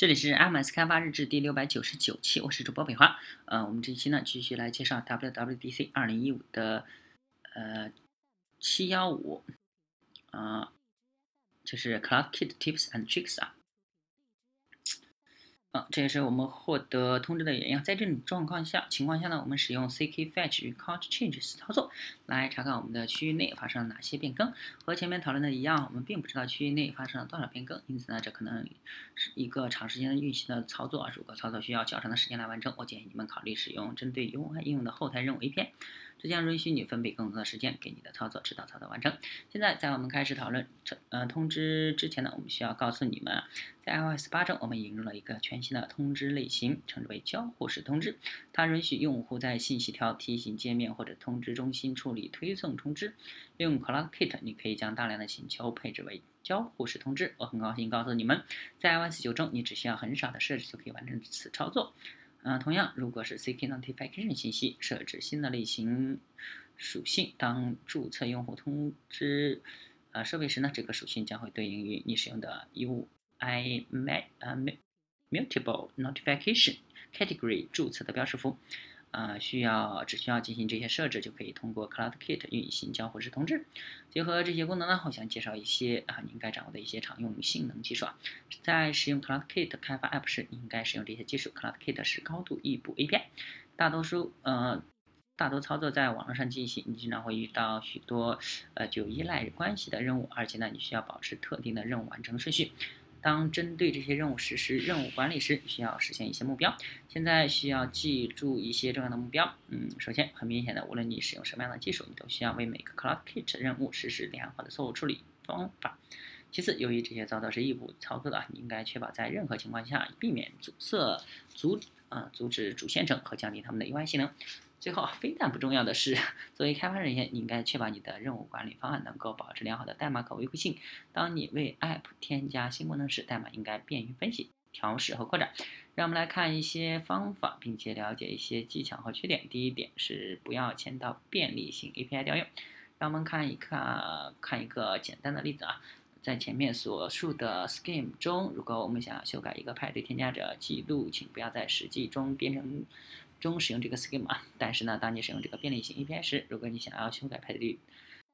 这里是 MS 开发日志第六百九十九期，我是主播北华。呃，我们这一期呢继续来介绍 WWDC 二零一五的呃七幺五啊，就是 CloudKit Tips and Tricks 啊。啊，这也是我们获得通知的原因。在这种状况下情况下呢，我们使用 ck-fetch 与 count changes 操作来查看我们的区域内发生了哪些变更。和前面讨论的一样，我们并不知道区域内发生了多少变更，因此呢，这可能是一个长时间的运行的操作。如果操作需要较长的时间来完成，我建议你们考虑使用针对 UI 应用的后台任务 API。这将允许你分配更多的时间给你的操作，直到操作完成。现在，在我们开始讨论呃通知之前呢，我们需要告诉你们，在 iOS 八中，我们引入了一个全新的通知类型，称之为交互式通知。它允许用户在信息条、提醒界面或者通知中心处理推送通知。用 CloudKit，你可以将大量的请求配置为交互式通知。我很高兴告诉你们，在 iOS 九中，你只需要很少的设置就可以完成此操作。嗯，同样，如果是 CK Notification 信息设置新的类型属性，当注册用户通知啊设备时呢，这个属性将会对应于你使用的 UI Mutable Notification Category 注册的标识符。啊，需要只需要进行这些设置，就可以通过 CloudKit 运行交互式通知。结合这些功能呢，我想介绍一些啊你应该掌握的一些常用性能技术啊。在使用 CloudKit 开发 App 时，你应该使用这些技术。CloudKit 是高度异步 API，大多数呃大多操作在网络上进行，你经常会遇到许多呃具有依赖关系的任务，而且呢，你需要保持特定的任务完成顺序。当针对这些任务实施任务管理时，需要实现一些目标。现在需要记住一些重要的目标。嗯，首先，很明显的，无论你使用什么样的技术，你都需要为每个 CloudKit 任务实施良好的错误处理方法。其次，由于这些操作是异步操作的，你应该确保在任何情况下避免阻塞、阻啊阻止主线程和降低它们的 UI 性能。最后，非但不重要的是，作为开发人员，你应该确保你的任务管理方案能够保持良好的代码可维护性。当你为 App 添加新功能时，代码应该便于分析、调试和扩展。让我们来看一些方法，并且了解一些技巧和缺点。第一点是不要签到便利性 API 调用。让我们看一看，看一个简单的例子啊，在前面所述的 Scheme 中，如果我们想要修改一个派对添加者记录，请不要在实际中编程。中使用这个 schema，但是呢，当你使用这个便利性 API 时，如果你想要修改派对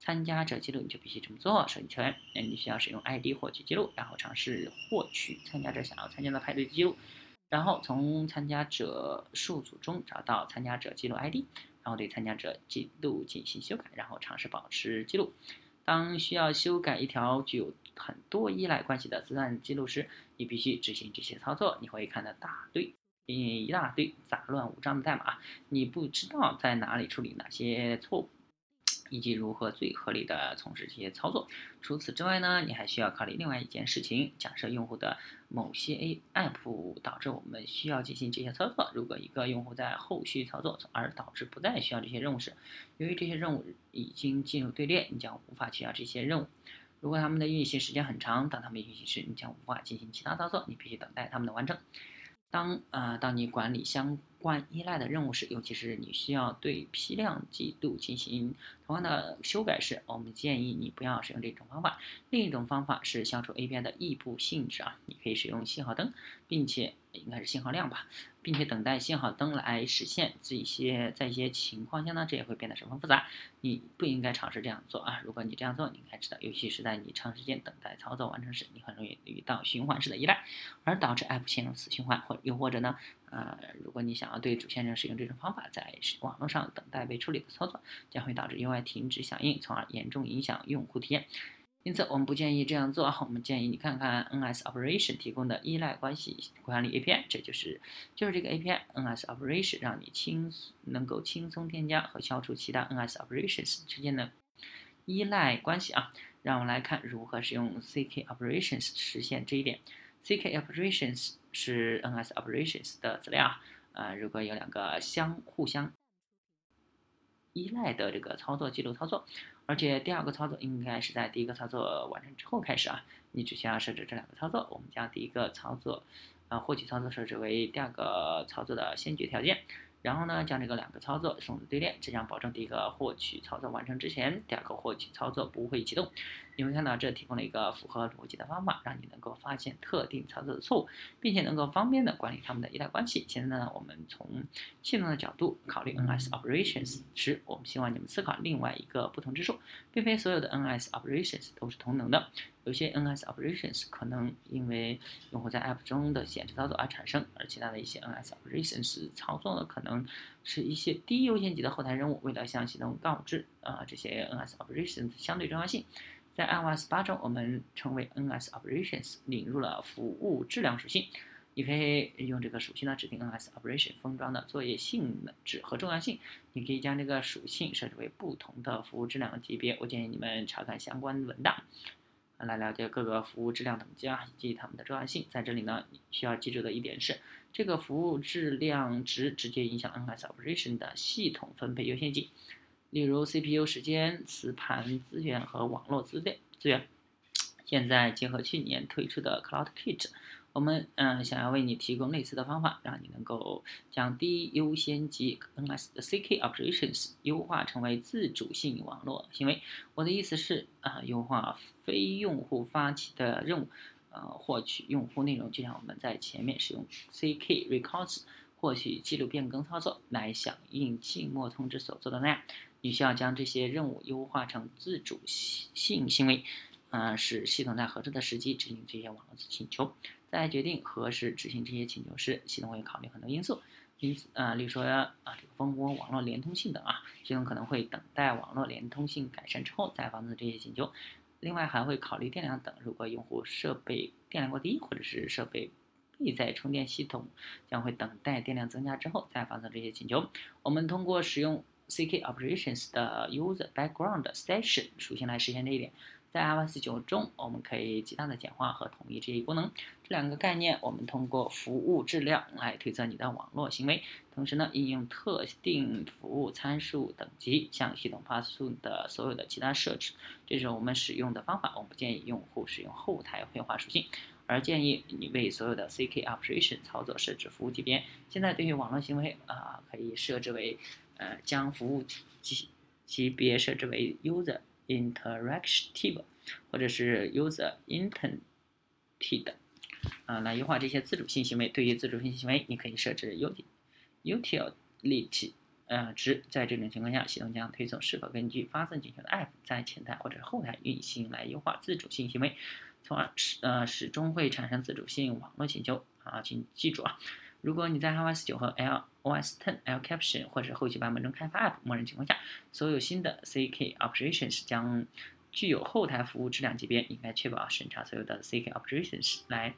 参加者记录，你就必须这么做。首先，你需要使用 ID 获取记录，然后尝试获取参加者想要参加的派对记录，然后从参加者数组中找到参加者记录 ID，然后对参加者记录进行修改，然后尝试保持记录。当需要修改一条具有很多依赖关系的字段记录时，你必须执行这些操作。你会看到大堆。一大堆杂乱无章的代码，你不知道在哪里处理哪些错误，以及如何最合理的从事这些操作。除此之外呢，你还需要考虑另外一件事情：假设用户的某些 A App 导致我们需要进行这些操作。如果一个用户在后续操作而导致不再需要这些任务时，由于这些任务已经进入队列，你将无法取消这些任务。如果他们的运行时间很长，当他们运行时，你将无法进行其他操作，你必须等待他们的完成。当啊，当你管理相关依赖的任务是，尤其是你需要对批量记录进行同样的修改时，我们建议你不要使用这种方法。另一种方法是消除 API 的异步性质啊，你可以使用信号灯，并且。应该是信号量吧，并且等待信号灯来实现这些，在一些情况下呢，这也会变得十分复杂。你不应该尝试这样做啊！如果你这样做，你应该知道，尤其是在你长时间等待操作完成时，你很容易遇到循环式的依赖，而导致 App 陷入死循环，或又或者呢，呃，如果你想要对主线程使用这种方法，在网络上等待被处理的操作，将会导致 UI 停止响应，从而严重影响用户体验。因此，我们不建议这样做。我们建议你看看 NS Operation 提供的依赖关系管理 API，这就是就是这个 API NS Operation，让你轻能够轻松添加和消除其他 NS Operations 之间的依赖关系啊。让我们来看如何使用 CK Operations 实现这一点。CK Operations 是 NS Operations 的资料啊。如果有两个相互相依赖的这个操作记录操作。而且第二个操作应该是在第一个操作完成之后开始啊，你只需要设置这两个操作。我们将第一个操作，呃，获取操作设置为第二个操作的先决条件，然后呢，将这个两个操作送入队列，这将保证第一个获取操作完成之前，第二个获取操作不会启动。你会看到这提供了一个符合逻辑的方法，让你能够发现特定操作的错误，并且能够方便的管理它们的依赖关系。现在呢，我们从系统的角度考虑 NS operations 时，我们希望你们思考另外一个不同之处，并非所有的 NS operations 都是同等的。有些 NS operations 可能因为用户在 App 中的显示操作而产生，而其他的一些 NS operations 操作呢，可能是一些低优先级的后台任务。为了向系统告知啊这些 NS operations 相对重要性，在 iOS 八中，我们称为 NS operations 引入了服务质量属性。你可以用这个属性呢指定 NS operation 封装的作业性能质和重要性。你可以将这个属性设置为不同的服务质量级别。我建议你们查看相关文档。来了解各个服务质量等级啊，以及它们的重要性。在这里呢，需要记住的一点是，这个服务质量值直接影响 NS operation 的系统分配优先级。例如 CPU 时间、磁盘资源和网络资料资源。现在结合去年推出的 CloudKit。我们嗯想要为你提供类似的方法，让你能够将低优先级 NS CK operations 优化成为自主性网络行为。我的意思是啊，优化非用户发起的任务，呃，获取用户内容，就像我们在前面使用 CK records 获取记录变更操作来响应静默通知所做的那样。你需要将这些任务优化成自主性行为，啊，使系统在合适的时机执行这些网络请求。在决定何时执行这些请求时，系统会考虑很多因素，因此啊，例如说啊，这个蜂窝网络连通性等啊，系统可能会等待网络连通性改善之后再发送这些请求。另外还会考虑电量等，如果用户设备电量过低，或者是设备备载充电系统将会等待电量增加之后再发送这些请求。我们通过使用 CK operations 的 user background session 属性来实现这一点。在 iOS 九中，我们可以极大的简化和统一这一功能。这两个概念，我们通过服务质量来推测你的网络行为，同时呢，应用特定服务参数等级向系统发送的所有的其他设置。这是我们使用的方法。我们不建议用户使用后台绘画属性，而建议你为所有的 CK operation 操作设置服务级别。现在对于网络行为啊，可以设置为呃，将服务级级别设置为 user。interactive，或者是 user intended，啊，来优化这些自主性行为。对于自主性行为，你可以设置 ut utility 呃值。在这种情况下，系统将推送是否根据发送请求的 app 在前台或者后台运行来优化自主性行为，从而始呃始终会产生自主性网络请求。啊，请记住啊。如果你在 iOS 9和 iOS 10 L Caption 或者后续版本中开发 App，默认情况下，所有新的 CK operations 将具有后台服务质量级别。应该确保审查所有的 CK operations 来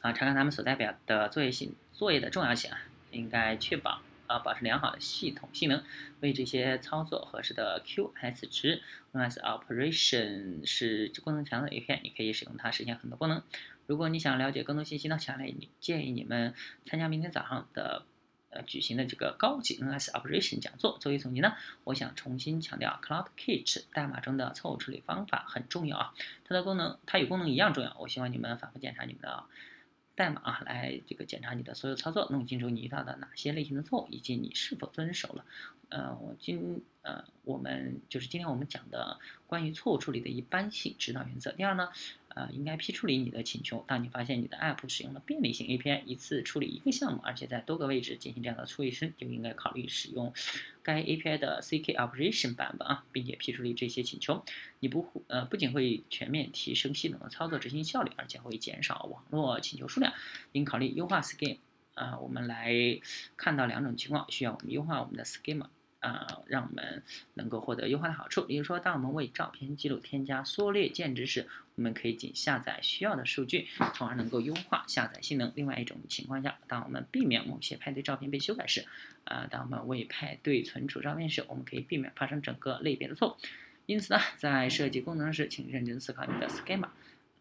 啊查看他们所代表的作业性作业的重要性啊。应该确保啊保持良好的系统性能，为这些操作合适的 QS 值。NS operation 是功能强的一片，你可以使用它实现很多功能。如果你想了解更多信息呢，强烈建议你们参加明天早上的呃举行的这个高级 NS Operation 讲座。作为总结呢，我想重新强调 Cloud Kitch 代码中的错误处理方法很重要啊，它的功能它与功能一样重要。我希望你们反复检查你们的代码啊，来这个检查你的所有操作，弄清楚你遇到的哪些类型的错误，以及你是否遵守了。呃，我今呃我们就是今天我们讲的关于错误处理的一般性指导原则。第二呢。呃，应该批处理你的请求。当你发现你的 App 使用了便利性 API，一次处理一个项目，而且在多个位置进行这样的处理时，就应该考虑使用该 API 的 CK Operation 版本啊，并且批处理这些请求。你不呃不仅会全面提升系统的操作执行效率，而且会减少网络请求数量。应考虑优化 Schema。啊，我们来看到两种情况需要我们优化我们的 Schema。啊，让我们能够获得优化的好处。比如说，当我们为照片记录添加缩略键值时，我们可以仅下载需要的数据，从而能够优化下载性能。另外一种情况下，当我们避免某些派对照片被修改时，啊，当我们为派对存储照片时，我们可以避免发生整个类别的错误。因此呢，在设计功能时，请认真思考你的 schema。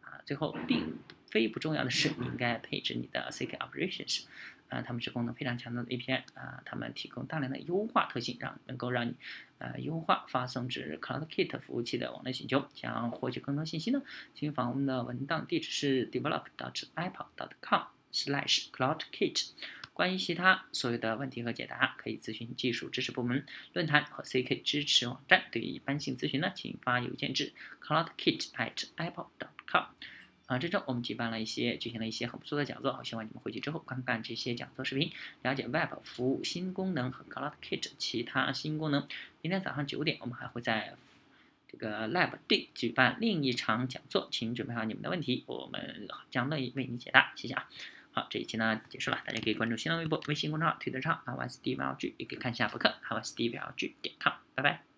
啊，最后，并非不重要的是，你应该配置你的 CK operations。啊，它们是功能非常强大的 API 啊，它们提供大量的优化特性，让能够让你呃优化发送至 CloudKit 服务器的网络请求。想获取更多信息呢，请访问我们的文档地址是 develop.apple.com/slash CloudKit。关于其他所有的问题和解答，可以咨询技术支持部门、论坛和 CK 支持网站。对于一般性咨询呢，请发邮件至 cloudkit@apple.com。啊，这周我们举办了一些，举行了一些很不错的讲座，我希望你们回去之后观看这些讲座视频，了解 Web 服务新功能和 CloudKit 其他新功能。明天早上九点，我们还会在这个 Lab D 举办另一场讲座，请准备好你们的问题，我们将乐意为你解答。谢谢啊。好，这一期呢结束了，大家可以关注新浪微博、微信公众号、推特账号 i s d v l g 也可以看一下博客 i s d v l g 点 com，拜拜。